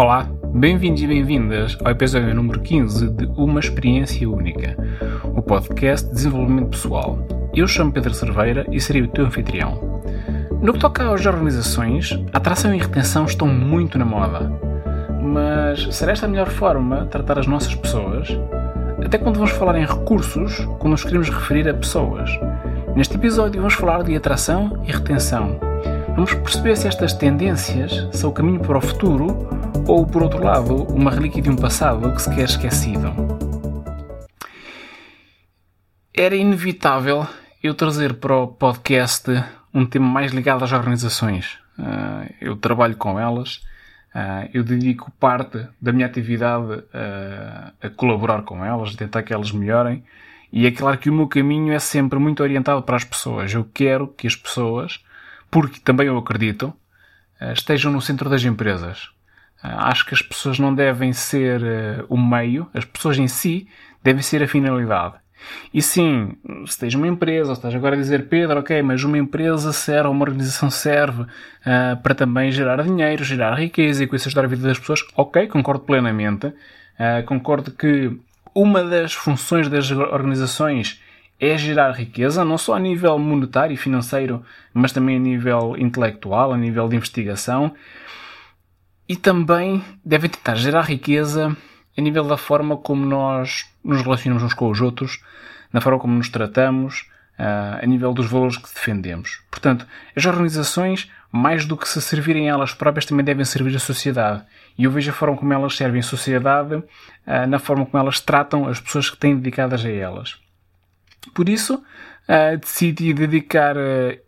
Olá, bem-vindos e bem-vindas ao episódio número 15 de Uma Experiência Única, o podcast de desenvolvimento pessoal. Eu chamo Pedro Cerveira e serei o teu anfitrião. No que toca às organizações, atração e retenção estão muito na moda. Mas será esta a melhor forma de tratar as nossas pessoas? Até quando vamos falar em recursos, quando nos queremos referir a pessoas. Neste episódio vamos falar de atração e retenção. Vamos perceber se estas tendências são o caminho para o futuro ou, por outro lado, uma relíquia de um passado que se quer esquecido. Era inevitável eu trazer para o podcast um tema mais ligado às organizações. Ah, eu trabalho com elas, ah, eu dedico parte da minha atividade a, a colaborar com elas, a tentar que elas melhorem. E é claro que o meu caminho é sempre muito orientado para as pessoas. Eu quero que as pessoas, porque também eu acredito, estejam no centro das empresas. Acho que as pessoas não devem ser o meio, as pessoas em si devem ser a finalidade. E sim, se tens uma empresa, ou estás agora a dizer, Pedro, ok, mas uma empresa serve, uma organização serve uh, para também gerar dinheiro, gerar riqueza e com isso ajudar a vida das pessoas, ok, concordo plenamente. Uh, concordo que uma das funções das organizações é gerar riqueza, não só a nível monetário e financeiro, mas também a nível intelectual, a nível de investigação. E também devem tentar gerar riqueza a nível da forma como nós nos relacionamos uns com os outros, na forma como nos tratamos, a nível dos valores que defendemos. Portanto, as organizações, mais do que se servirem elas próprias, também devem servir a sociedade. E eu vejo a forma como elas servem a sociedade na forma como elas tratam as pessoas que têm dedicadas a elas. Por isso, decidi dedicar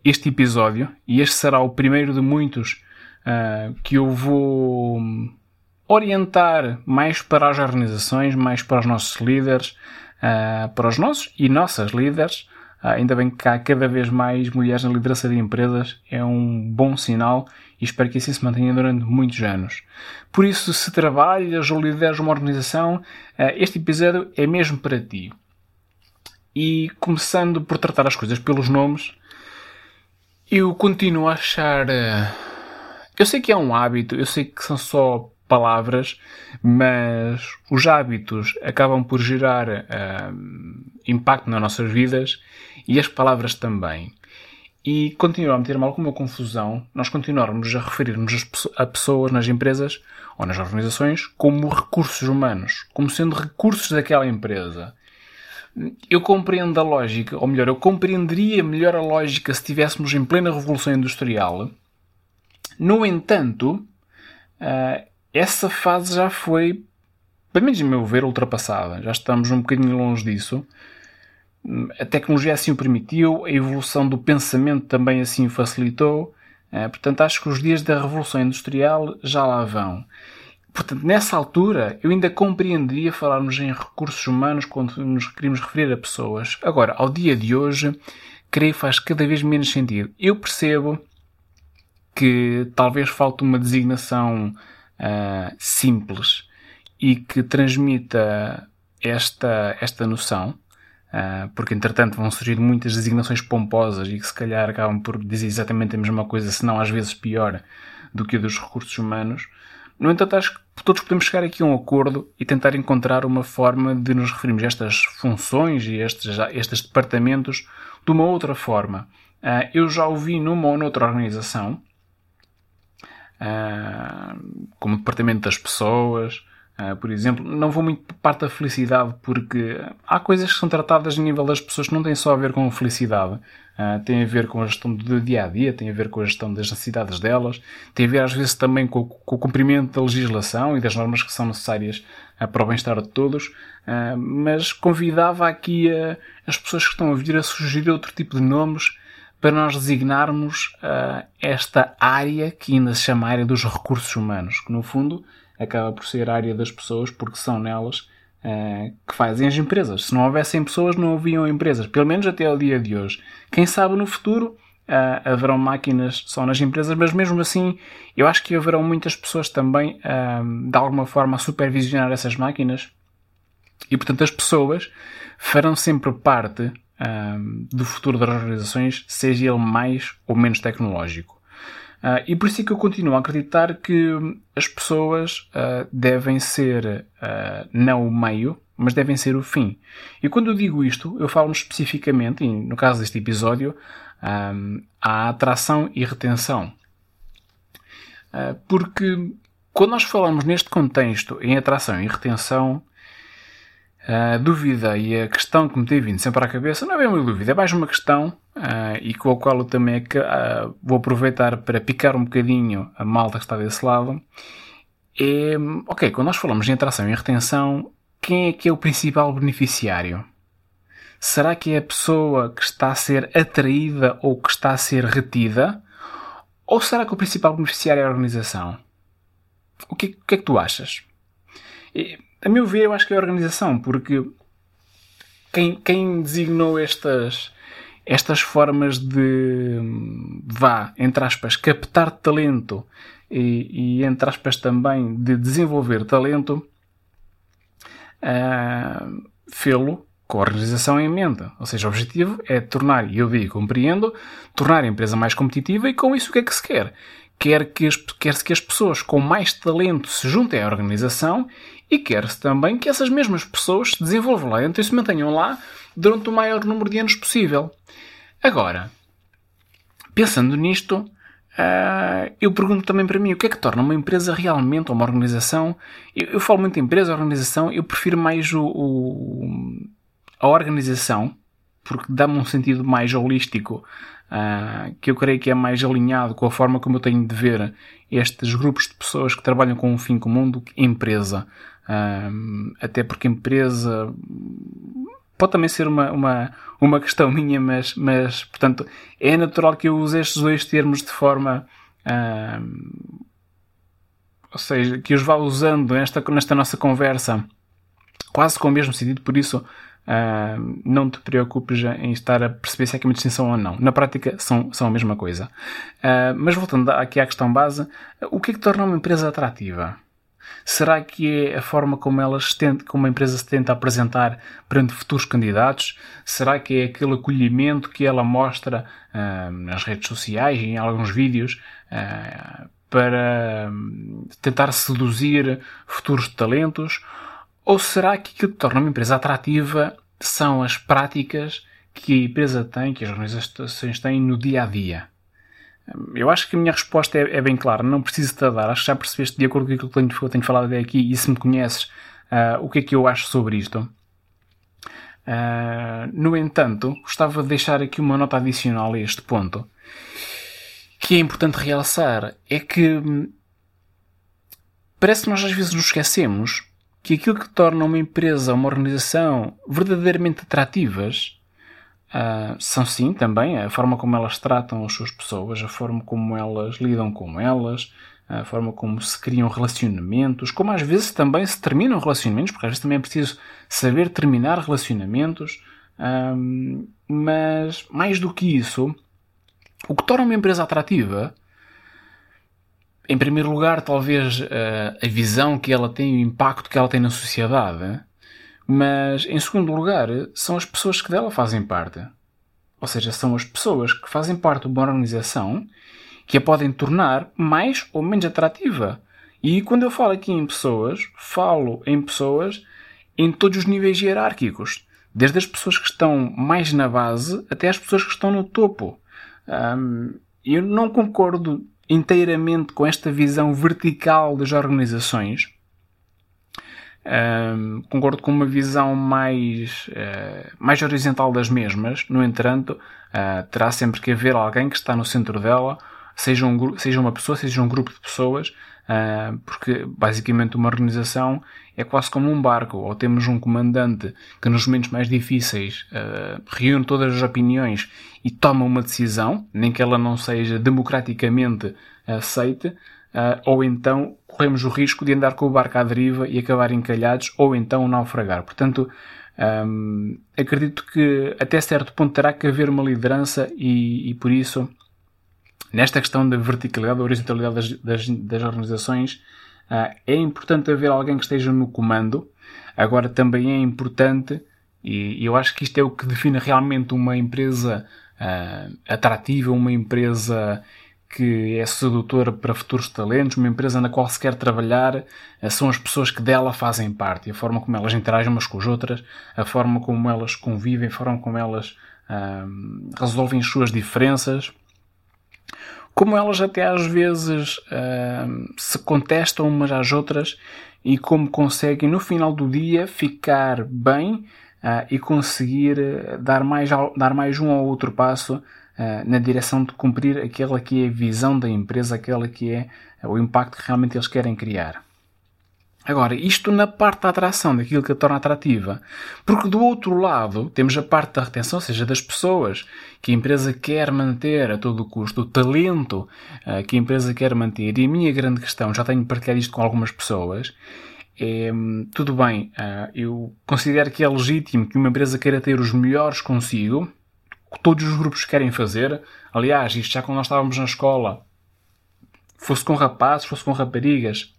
este episódio, e este será o primeiro de muitos que eu vou orientar mais para as organizações, mais para os nossos líderes, uh, para os nossos e nossas líderes. Uh, ainda bem que há cada vez mais mulheres na liderança de empresas, é um bom sinal e espero que assim se mantenha durante muitos anos. Por isso, se trabalhas ou lideras uma organização, uh, este episódio é mesmo para ti. E começando por tratar as coisas pelos nomes, eu continuo a achar. Eu sei que é um hábito, eu sei que são só palavras, mas os hábitos acabam por gerar uh, impacto nas nossas vidas e as palavras também. E continua a meter-me alguma confusão nós continuarmos a referir-nos a pessoas nas empresas ou nas organizações como recursos humanos, como sendo recursos daquela empresa. Eu compreendo a lógica, ou melhor, eu compreenderia melhor a lógica se estivéssemos em plena Revolução Industrial. No entanto, uh, essa fase já foi, pelo menos a meu ver, ultrapassada. Já estamos um bocadinho longe disso. A tecnologia assim o permitiu, a evolução do pensamento também assim o facilitou. Eh, portanto, acho que os dias da Revolução Industrial já lá vão. Portanto, nessa altura, eu ainda compreenderia falarmos em recursos humanos quando nos queríamos referir a pessoas. Agora, ao dia de hoje, creio que faz cada vez menos sentido. Eu percebo que talvez falte uma designação uh, simples e que transmita esta, esta noção, uh, porque entretanto vão surgir muitas designações pomposas e que se calhar acabam por dizer exatamente a mesma coisa, se não às vezes pior do que a dos recursos humanos. No entanto, acho que todos podemos chegar aqui a um acordo e tentar encontrar uma forma de nos referirmos a estas funções e a estes, estes departamentos de uma outra forma. Uh, eu já ouvi numa ou noutra organização como departamento das pessoas, uh, por exemplo. Não vou muito para parte da felicidade, porque há coisas que são tratadas a nível das pessoas que não têm só a ver com a felicidade. Uh, tem a ver com a gestão do dia a dia, tem a ver com a gestão das necessidades delas, tem a ver às vezes também com, com o cumprimento da legislação e das normas que são necessárias para o bem-estar de todos. mas convidava aqui as pessoas que estão a vir a sugerir outro tipo de nomes para nós designarmos uh, esta área que ainda se chama área dos recursos humanos, que no fundo acaba por ser a área das pessoas, porque são nelas uh, que fazem as empresas. Se não houvessem pessoas, não haviam empresas, pelo menos até ao dia de hoje. Quem sabe no futuro uh, haverão máquinas só nas empresas, mas mesmo assim eu acho que haverão muitas pessoas também de alguma forma a supervisionar essas máquinas e portanto as pessoas farão sempre parte um, do futuro das organizações, seja ele mais ou menos tecnológico. Uh, e por isso é que eu continuo a acreditar que as pessoas uh, devem ser uh, não o meio, mas devem ser o fim. E quando eu digo isto, eu falo especificamente, no caso deste episódio, um, à atração e retenção. porque quando nós falamos neste contexto em atração e retenção, a dúvida e a questão que me tem vindo sempre à cabeça não é bem uma dúvida, é mais uma questão uh, e com a qual eu também uh, vou aproveitar para picar um bocadinho a malta que está desse lado. É, ok, quando nós falamos de atração e retenção, quem é que é o principal beneficiário? Será que é a pessoa que está a ser atraída ou que está a ser retida? Ou será que o principal beneficiário é a organização? O que, o que é que tu achas? A meu ver, eu acho que é a organização, porque quem, quem designou estas, estas formas de, vá, entre aspas, captar talento e, e entre aspas, também de desenvolver talento, uh, fê-lo com a organização em mente. Ou seja, o objetivo é tornar, e eu vi e compreendo, tornar a empresa mais competitiva e com isso o que é que se quer? Quer que as, quer-se que as pessoas com mais talento se juntem à organização e quer-se também que essas mesmas pessoas se desenvolvam lá e se mantenham lá durante o maior número de anos possível. Agora, pensando nisto, uh, eu pergunto também para mim o que é que torna uma empresa realmente uma organização. Eu, falo muito em empresa, organização, eu prefiro mais o, o a organização, porque dá-me um sentido mais holístico, uh, que eu creio que é mais alinhado com a forma como eu tenho de ver estes grupos de pessoas que trabalham com um fim comum do que empresa. Uh, até porque empresa pode também ser uma, uma, uma questão minha, mas, mas portanto é natural que eu use estes dois termos de forma uh, ou seja, que os vá usando nesta, nesta nossa conversa quase com o mesmo sentido, por isso não te preocupes em estar a perceber se é que é uma distinção ou não. Na prática são, são a mesma coisa. Uh, mas voltando aqui à questão base, o que é que torna uma empresa atrativa? Será que é a forma como, elas tenta, como a empresa se tenta apresentar perante futuros candidatos? Será que é aquele acolhimento que ela mostra uh, nas redes sociais e em alguns vídeos para tentar seduzir futuros talentos? Ou será que aquilo que torna uma empresa atrativa são as práticas que a empresa tem, que as organizações têm no dia a dia? Eu acho que a minha resposta é, é bem clara, não preciso te dar. Acho que já percebeste, de acordo com aquilo que eu tenho, falado até aqui, e se me conheces, uh, o que é que eu acho sobre isto. Uh, no entanto, gostava de deixar aqui uma nota adicional a este ponto, que é importante realçar, é que hum, parece que nós às vezes nos esquecemos que aquilo que torna uma empresa, uma organização verdadeiramente atrativas uh, são sim também a forma como elas tratam as suas pessoas, a forma como elas lidam com elas, a forma como se criam relacionamentos, como às vezes também se terminam relacionamentos, porque às vezes também é preciso saber terminar relacionamentos. Ah, mas mais do que isso, o que torna uma empresa atrativa em primeiro lugar, talvez uh, a visão que ela tem, o impacto que ela tem na sociedade, mas em segundo lugar, são as pessoas que dela fazem parte. Ou seja, são as pessoas que fazem parte de uma organização que a podem tornar mais ou menos atrativa. E quando eu falo aqui em pessoas, falo em pessoas em todos os níveis hierárquicos. Desde as pessoas que estão mais na base até as pessoas que estão no topo. Um, eu não concordo inteiramente com esta visão vertical das organizações. Um, concordo com uma visão mais, uh, mais horizontal das mesmas, no entanto, uh, terá sempre que haver alguém que está no centro dela, seja, um, seja uma pessoa, seja um grupo de pessoas, uh, porque basicamente uma organização é quase como um barco, ou temos um comandante que nos momentos mais difíceis reúne todas as opiniões e toma uma decisão, nem que ela não seja democraticamente aceite, uh, ou então corremos o risco de andar com o barco à deriva e acabar encalhados, ou então naufragar. Portanto, um, acredito que até certo ponto terá que haver uma liderança e, e por isso, nesta questão da verticalidade, da horizontalidade das, das, das organizações, uh, é importante haver alguém que esteja no comando. Agora também é importante, e eu acho que isto é o que define realmente uma empresa uh, atrativa, uma empresa que é sedutora para futuros talentos, uma empresa na qual se quer trabalhar, eh, são as pessoas que dela fazem parte, a forma como elas interagem umas com as outras, a forma como elas convivem, a forma como elas hum, resolvem as suas diferenças, como elas até às vezes hum, se contestam umas às outras e como conseguem no final do dia ficar bem uh, e conseguir eh, dar mais, dar mais um ou outro passo na direção de cumprir aquela que é a visão da empresa, aquela que é o impacto que realmente eles querem criar. Agora, isto na parte da atração, daquilo que a torna atrativa. Porque do outro lado, temos a parte da retenção, ou seja, das pessoas que a empresa quer manter a todo custo, o talento uh, que a empresa quer manter. E a minha grande questão, já tenho partilhado isto com algumas pessoas, é, tudo bem, eu considero que é legítimo que uma empresa queira ter os melhores consigo, que todos os grupos querem fazer. Aliás, isto já quando nós estávamos na escola, fosse com rapazes, fosse com raparigas,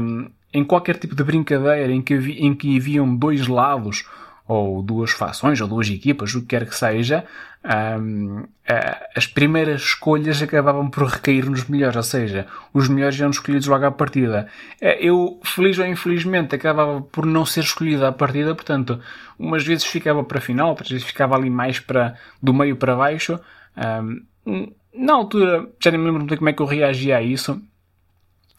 um, em qualquer tipo de brincadeira em que, em que haviam dois lados, ou duas fações, ou duas equipas, o que quer que seja, um, as primeiras escolhas acabavam por recair nos melhores, ou seja, os melhores eram escolhidos logo à partida. Eh, eu, feliz ou infelizmente, acabava por não ser escolhido à partida, portanto, umas vezes ficava para a final, outras vezes ficava ali mais para, do meio para baixo. Um, na altura, já nem me lembro como é que eu reagia a isso,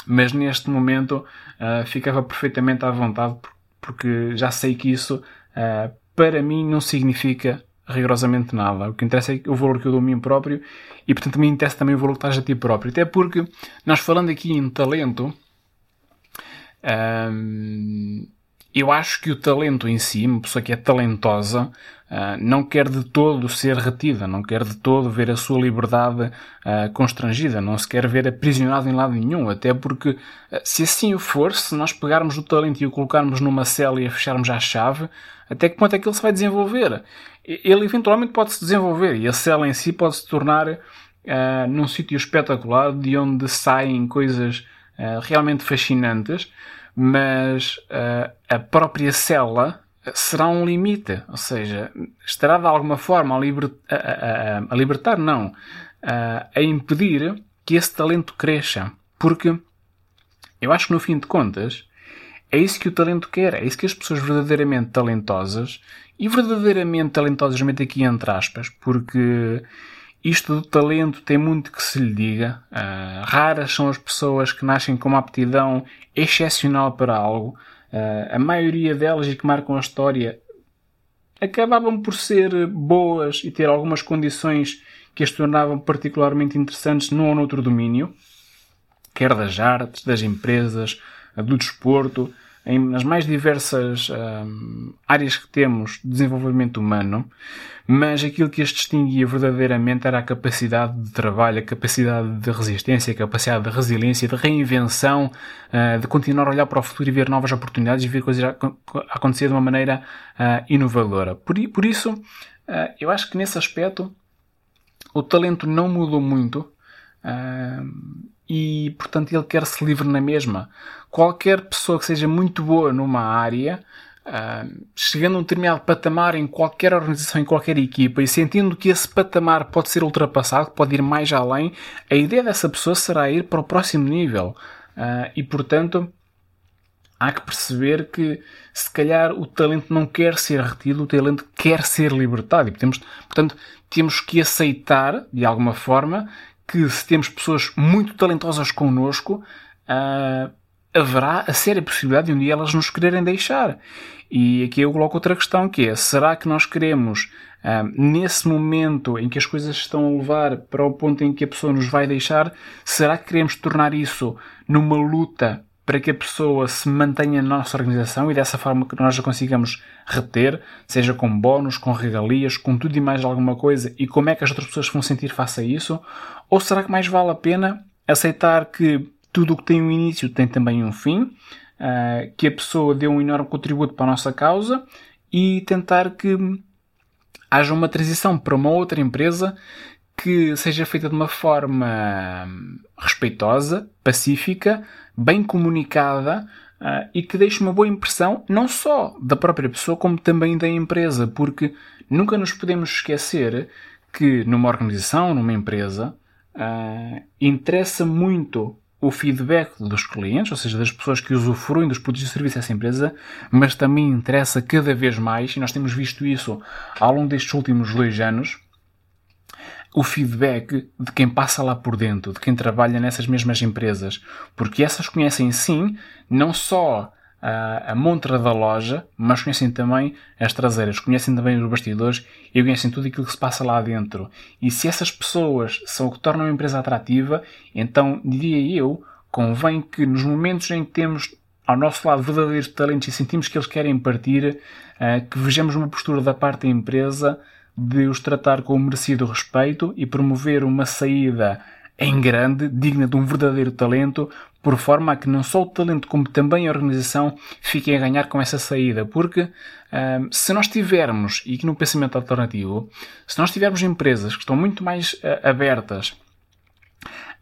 mas neste momento uh, ficava perfeitamente à vontade porque já sei que isso uh, para mim não significa rigorosamente nada. O que interessa é o valor que eu dou a mim próprio e, portanto, me interessa também o valor que estás a ti próprio. Até porque nós falando aqui em talento, hum, eu acho que o talento em si, uma pessoa que é talentosa, uh, não quer de todo ser retida, não quer de todo ver a sua liberdade uh, constrangida, não se quer ver aprisionado em lado nenhum, até porque uh, se assim o for, se nós pegarmos o talento e o colocarmos numa cela e a fecharmos à chave, até que ponto é que ele se vai desenvolver? Ele eventualmente pode se desenvolver e a cela em si pode se tornar uh, num sítio espetacular de onde saem coisas uh, realmente fascinantes, mas uh, a própria cela será um limite, ou seja, estará de alguma forma a, liber, a, a, a libertar, não, a impedir que esse talento cresça, porque eu acho que no fim de contas é isso que o talento quer, é isso que as pessoas verdadeiramente talentosas, e verdadeiramente talentosas, mete aqui entre aspas, porque isto do talento tem muito que se lhe diga. Uh, raras são as pessoas que nascem com uma aptidão excepcional para algo. Uh, a maioria delas e que marcam a história acabavam por ser boas e ter algumas condições que as tornavam particularmente interessantes num ou noutro domínio, quer das artes, das empresas, do desporto, em, nas mais diversas um, áreas que temos de desenvolvimento humano, mas aquilo que as distinguia verdadeiramente era a capacidade de trabalho, a capacidade de resistência, a capacidade de resiliência, de reinvenção, uh, de continuar a olhar para o futuro e ver novas oportunidades e ver coisas a, a acontecer de uma maneira uh, inovadora. Por, por isso, uh, eu acho que nesse aspecto o talento não mudou muito e, portanto, ele quer se livre na mesma. Qualquer pessoa que seja muito boa numa área, uh, chegando a um determinado patamar em qualquer organização, em qualquer equipa, e sentindo que esse patamar pode ser ultrapassado, pode ir mais além, a ideia dessa pessoa será ir para o próximo nível. Uh, e, portanto, há que perceber que se calhar o talento não quer ser retido, o talento quer ser libertado. E temos, portanto, temos que aceitar, de alguma forma, que se temos pessoas muito talentosas connosco, uh, haverá a séria possibilidade de um dia elas nos quererem deixar. E aqui eu coloco outra questão que é, será que nós queremos, uh, nesse momento em que as coisas estão a levar para o ponto em que a pessoa nos vai deixar, será que queremos tornar isso numa luta para que a pessoa se mantenha na nossa organização e dessa forma que nós a consigamos reter, seja com bónus, com regalias, com tudo e mais alguma coisa, e como é que as outras pessoas vão sentir face a isso? Ou será que mais vale a pena aceitar que tudo o que tem um início tem também um fim, uh, que a pessoa deu um enorme contributo para a nossa causa e tentar que haja uma transição para uma outra empresa que seja feita de uma forma respeitosa, pacífica, bem comunicada uh, e que deixe uma boa impressão não só da própria pessoa como também da empresa, porque nunca nos podemos esquecer que numa organização, numa empresa, uh, interessa muito o feedback dos clientes, ou seja, das pessoas que usufruem dos produtos e serviços dessa empresa, mas também interessa cada vez mais, e nós temos visto isso ao longo destes últimos dois anos, o feedback de quem passa lá por dentro, de quem trabalha nessas mesmas empresas, porque essas conhecem sim não só a, a montra da loja, mas conhecem também as traseiras, conhecem também os bastidores e conhecem tudo aquilo que se passa lá dentro. E se essas pessoas são o que tornam a empresa atrativa, então diria eu, convém que nos momentos em que temos ao nosso lado verdadeiros talentos e sentimos que eles querem partir, uh, que vejamos uma postura da parte da empresa de os tratar com o merecido respeito e promover uma saída em grande, digna de um verdadeiro talento, por forma a que não só o talento como também a organização fiquem a ganhar com essa saída. Porque se nós tivermos, e aqui no pensamento alternativo, se nós tivermos empresas que estão muito mais uh, abertas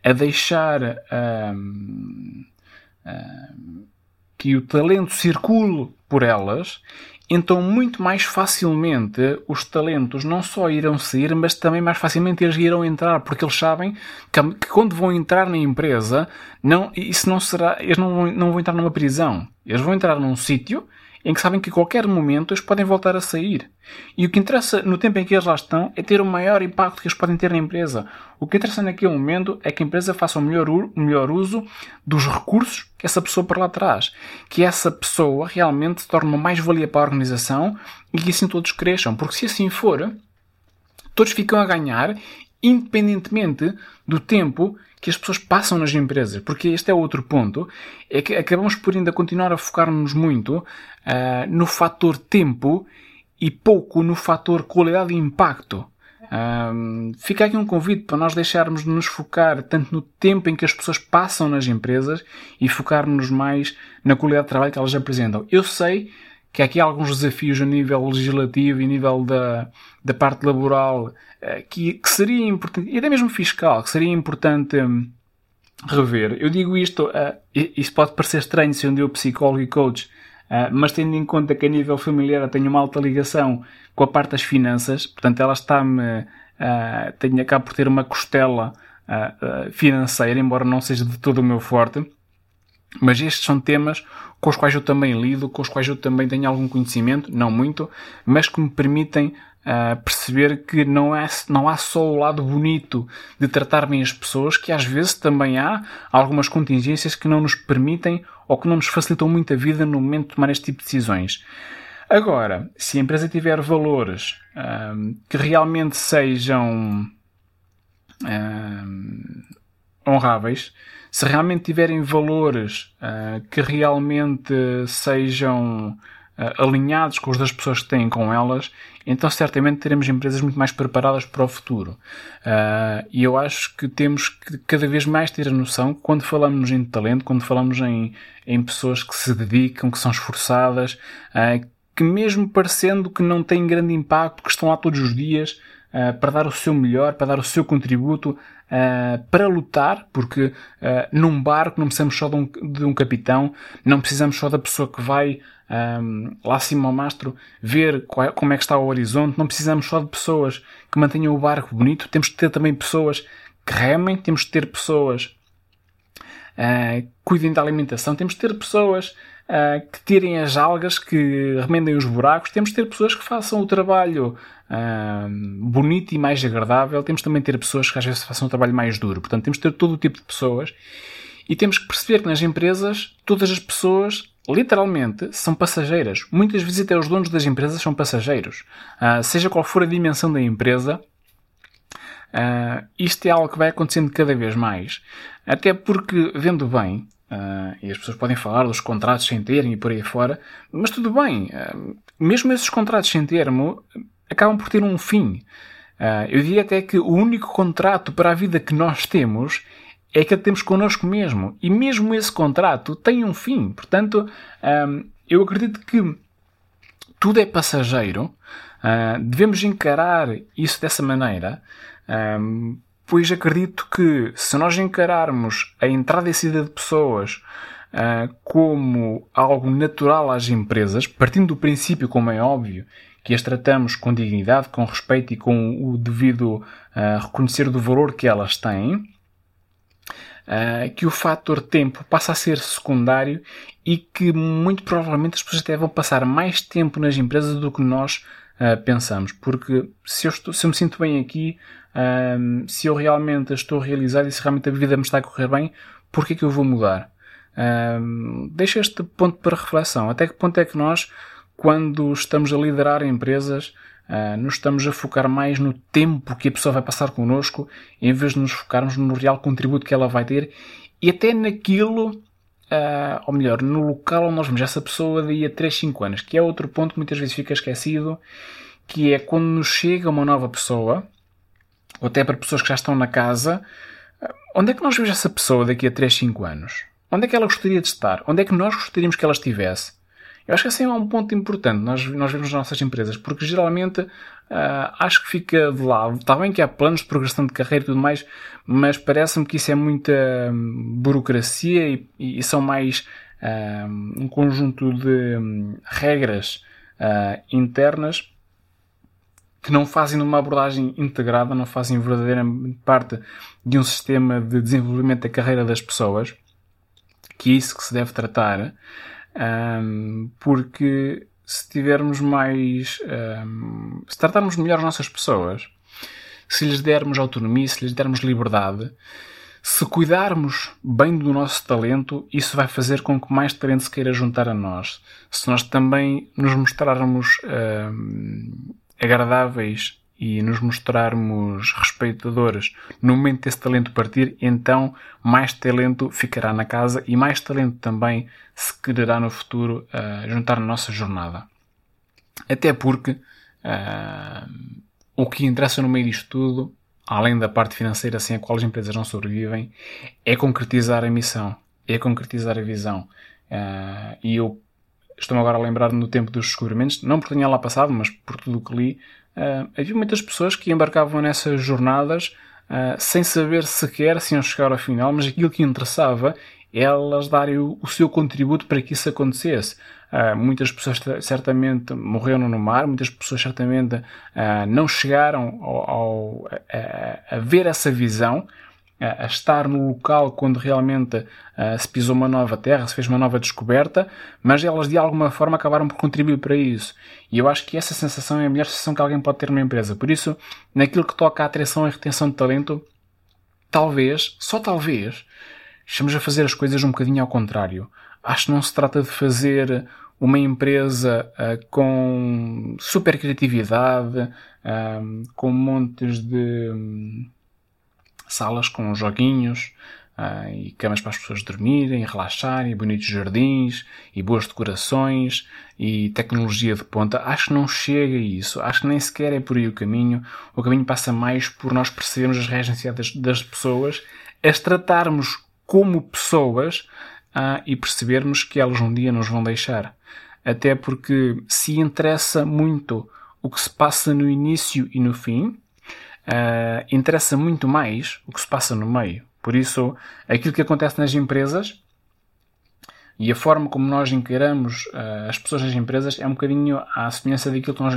a deixar que o talento circule por elas, então muito mais facilmente os talentos não só irão sair, mas também mais facilmente eles irão entrar, porque eles sabem que, quando vão entrar na empresa, não, isso não será, eles não vão, não vão entrar numa prisão. Eles vão entrar num sítio em que sabem que a qualquer momento eles podem voltar a sair. E o que interessa no tempo em que eles lá estão é ter o maior impacto que eles podem ter na empresa. O que interessa naquele momento é que a empresa faça o melhor, o melhor uso dos recursos que essa pessoa por lá traz. Que essa pessoa realmente se torne uma mais-valia para a organização e que assim todos cresçam. Porque se assim for, todos ficam a ganhar independentemente do tempo que as pessoas passam nas empresas, porque este é outro ponto, é que acabamos por ainda continuar a focar-nos muito uh, no fator tempo e pouco no fator qualidade e impacto. Um, fica aqui um convite para nós deixarmos de nos focar tanto no tempo em que as pessoas passam nas empresas e focarmos mais na qualidade de trabalho que elas apresentam. Eu sei que há aqui alguns desafios a nível legislativo e a nível da, da parte laboral uh, que, que seria importante, e até mesmo fiscal, que seria importante um, rever. Eu digo isto, uh, isso pode parecer estranho se um dia psicólogo e coach, uh, mas tendo em conta que a nível familiar eu tenho uma alta ligação com a parte das finanças, portanto ela está-me, uh, tenho, acabo por ter uma costela financeira, embora não seja de todo o meu forte, mas estes são temas com os quais eu também lido, com os quais eu também tenho algum conhecimento, não muito, mas que me permitem uh, perceber que não, é, não há só o lado bonito de tratar bem as pessoas, que às vezes também há algumas contingências que não nos permitem ou que não nos facilitam muito a vida no momento de tomar este tipo de decisões. Agora, se a empresa tiver valores uh, que realmente sejam uh, honráveis, se realmente tiverem valores uh, que realmente sejam uh, alinhados com os das pessoas que têm com elas, então certamente teremos empresas muito mais preparadas para o futuro. Uh, e eu acho que temos que cada vez mais ter a noção, quando falamos em talento, quando falamos em, em pessoas que se dedicam, que são esforçadas, que mesmo parecendo que não têm grande impacto, que estão lá todos os dias, para dar o seu melhor, para dar o seu contributo, uh, para lutar, porque uh, num barco não precisamos só de um, de um, capitão, não precisamos só da pessoa que vai um, lá acima ao mastro ver qual, como é que está o horizonte, não precisamos só de pessoas que mantenham o barco bonito, temos que ter também pessoas que remem, temos que ter pessoas que cuidem da alimentação, temos que ter pessoas uh, que tirem as algas, que remendem os buracos. Temos de ter pessoas que façam o trabalho uh, bonito e mais agradável. Temos também de ter pessoas que às vezes façam o trabalho mais duro. Portanto, temos de ter todo o tipo de pessoas. E temos que perceber que nas empresas, todas as pessoas, literalmente, são passageiras. Muitas vezes até os donos das empresas são passageiros. Uh, seja qual for a dimensão da empresa, uh, isto é algo que vai acontecendo cada vez mais. Até porque, vendo bem, Uh, e as pessoas podem falar dos contratos sem termo e por aí fora, mas tudo bem. Uh, mesmo esses contratos sem termo acabam por ter um fim. Uh, eu diria até que o único contrato para a vida que nós temos é aquele que temos connosco mesmo. E mesmo esse contrato tem um fim. Portanto, eu acredito que tudo é passageiro. devemos encarar isso dessa maneira pois acredito que se nós encararmos a entrada e saída de pessoas uh, como algo natural às empresas, partindo do princípio, como é óbvio, que as tratamos com dignidade, com respeito e com o devido uh, reconhecer do valor que elas têm, uh, que o fator tempo passa a ser secundário e que muito provavelmente as pessoas até vão passar mais tempo nas empresas do que nós uh, pensamos. Porque se eu, estou, se eu me sinto bem aqui, uh, se eu realmente estou realizado e se realmente a vida me está a correr bem, por que é que eu vou mudar? Uh, deixa este ponto para reflexão. Até que ponto é que nós, quando estamos a liderar empresas, Uh, nos estamos a focar mais no tempo que a pessoa vai passar connosco, em vez de nos focarmos no real contributo que ela vai ter e até naquilo, uh, ou melhor, no local onde nós vemos essa pessoa daí a 3, 5 anos, que é outro ponto que muitas vezes fica esquecido, que é quando nos chega uma nova pessoa, ou até para pessoas que já estão na casa, uh, onde é que nós vemos essa pessoa daqui a 3, 5 anos? Onde é que ela gostaria de estar? Onde é que nós gostaríamos que ela estivesse? Eu acho que assim é um ponto importante nós, nós vemos nas nossas empresas, porque geralmente uh, acho que fica de lado. Está bem que há planos de progressão de carreira e tudo mais, mas parece-me que isso é muita um, burocracia e, e, são mais uh, um conjunto de um, regras uh, internas que não fazem uma abordagem integrada, não fazem verdadeiramente parte de um sistema de desenvolvimento da carreira das pessoas, que é isso que se deve tratar. Porque se tivermos mais. Um, se tratarmos melhor as nossas pessoas, se lhes dermos autonomia, se lhes dermos liberdade, se cuidarmos bem do nosso talento, isso vai fazer com que mais talento se queira juntar a nós. Se nós também nos mostrarmos um, agradáveis e nos mostrarmos respeitadores no momento desse talento partir, então mais talento ficará na casa e mais talento também se quererá no futuro uh, juntar na nossa jornada. Até porque uh, o que interessa no meio disto tudo, além da parte financeira sem a qual as empresas não sobrevivem, é concretizar a missão, é concretizar a visão. Uh, e eu estou-me agora a lembrar no tempo dos descobrimentos, não porque tenha lá passado, mas por tudo o que li, uh, havia muitas pessoas que embarcavam nessas jornadas uh, sem saber sequer se iam chegar ao final, mas aquilo que interessava elas darem o, o seu contributo para que isso acontecesse. Uh, muitas pessoas certamente morreram no mar, muitas pessoas certamente não chegaram ao, ao a, a ver essa visão, a estar no local quando realmente uh, se pisou uma nova terra, se fez uma nova descoberta, mas elas de alguma forma acabaram por contribuir para isso. E eu acho que essa sensação é a melhor sensação que alguém pode ter numa empresa. Por isso, naquilo que toca à atração e retenção de talento, talvez, só talvez, estamos a fazer as coisas um bocadinho ao contrário. Acho que não se trata de fazer uma empresa uh, com super criatividade, uh, com montes de. Um, salas com joguinhos uh, e camas para as pessoas dormirem, relaxarem, bonitos jardins e boas decorações e tecnologia de ponta. Acho que não chega a isso. Acho que nem sequer é por aí o caminho. O caminho passa mais por nós percebermos as reais necessidades das pessoas, as tratarmos como pessoas uh, e percebermos que elas um dia nos vão deixar. Até porque se interessa muito o que se passa no início e no fim, uh, interessa muito mais o que se passa no meio. Por isso, aquilo que acontece nas empresas e a forma como nós encaramos uh, as pessoas nas empresas é um bocadinho à semelhança daquilo que nós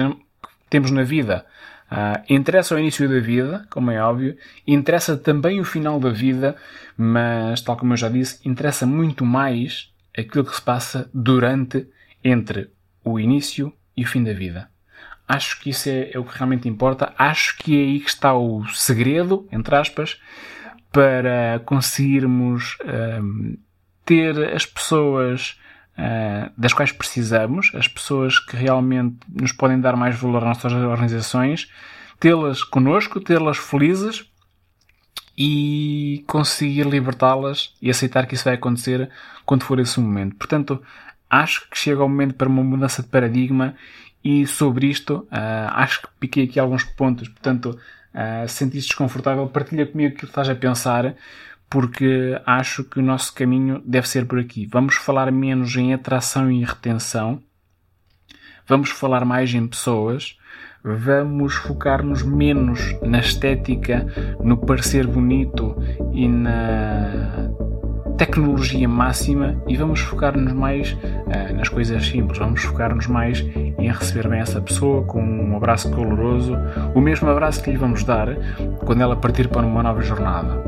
temos na vida. Uh, interessa o início da vida, como é óbvio, interessa também o final da vida, mas, tal como eu já disse, interessa muito mais aquilo que se passa durante, entre o início e o fim da vida. Acho que isso é, é, o que realmente importa. Acho que é aí que está o segredo, entre aspas, para conseguirmos um, ter as pessoas uh, das quais precisamos, as pessoas que realmente nos podem dar mais valor às nossas organizações, tê-las connosco, tê-las felizes e conseguir libertá-las e aceitar que isso vai acontecer quando for esse momento. Portanto, acho que chega o momento para uma mudança de paradigma e sobre isto, uh, acho que piquei aqui alguns pontos, portanto, uh, se sentiste desconfortável, partilha comigo o que estás a pensar, porque acho que o nosso caminho deve ser por aqui. Vamos falar menos em atração e retenção, vamos falar mais em pessoas, vamos focar-nos menos na estética, no parecer bonito e na tecnologia máxima e vamos focar-nos mais uh, nas coisas simples, vamos focar-nos mais em receber bem essa pessoa com um abraço caloroso, o mesmo abraço que lhe vamos dar quando ela partir para uma nova jornada.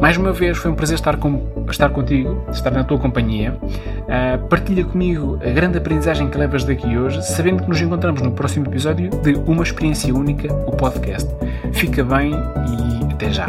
Mais uma vez foi um prazer estar, com, estar contigo, estar na tua companhia. Uh, partilha comigo a grande aprendizagem que levas daqui hoje, sabendo que nos encontramos no próximo episódio de Uma Experiência Única, o podcast. Fica bem e até já.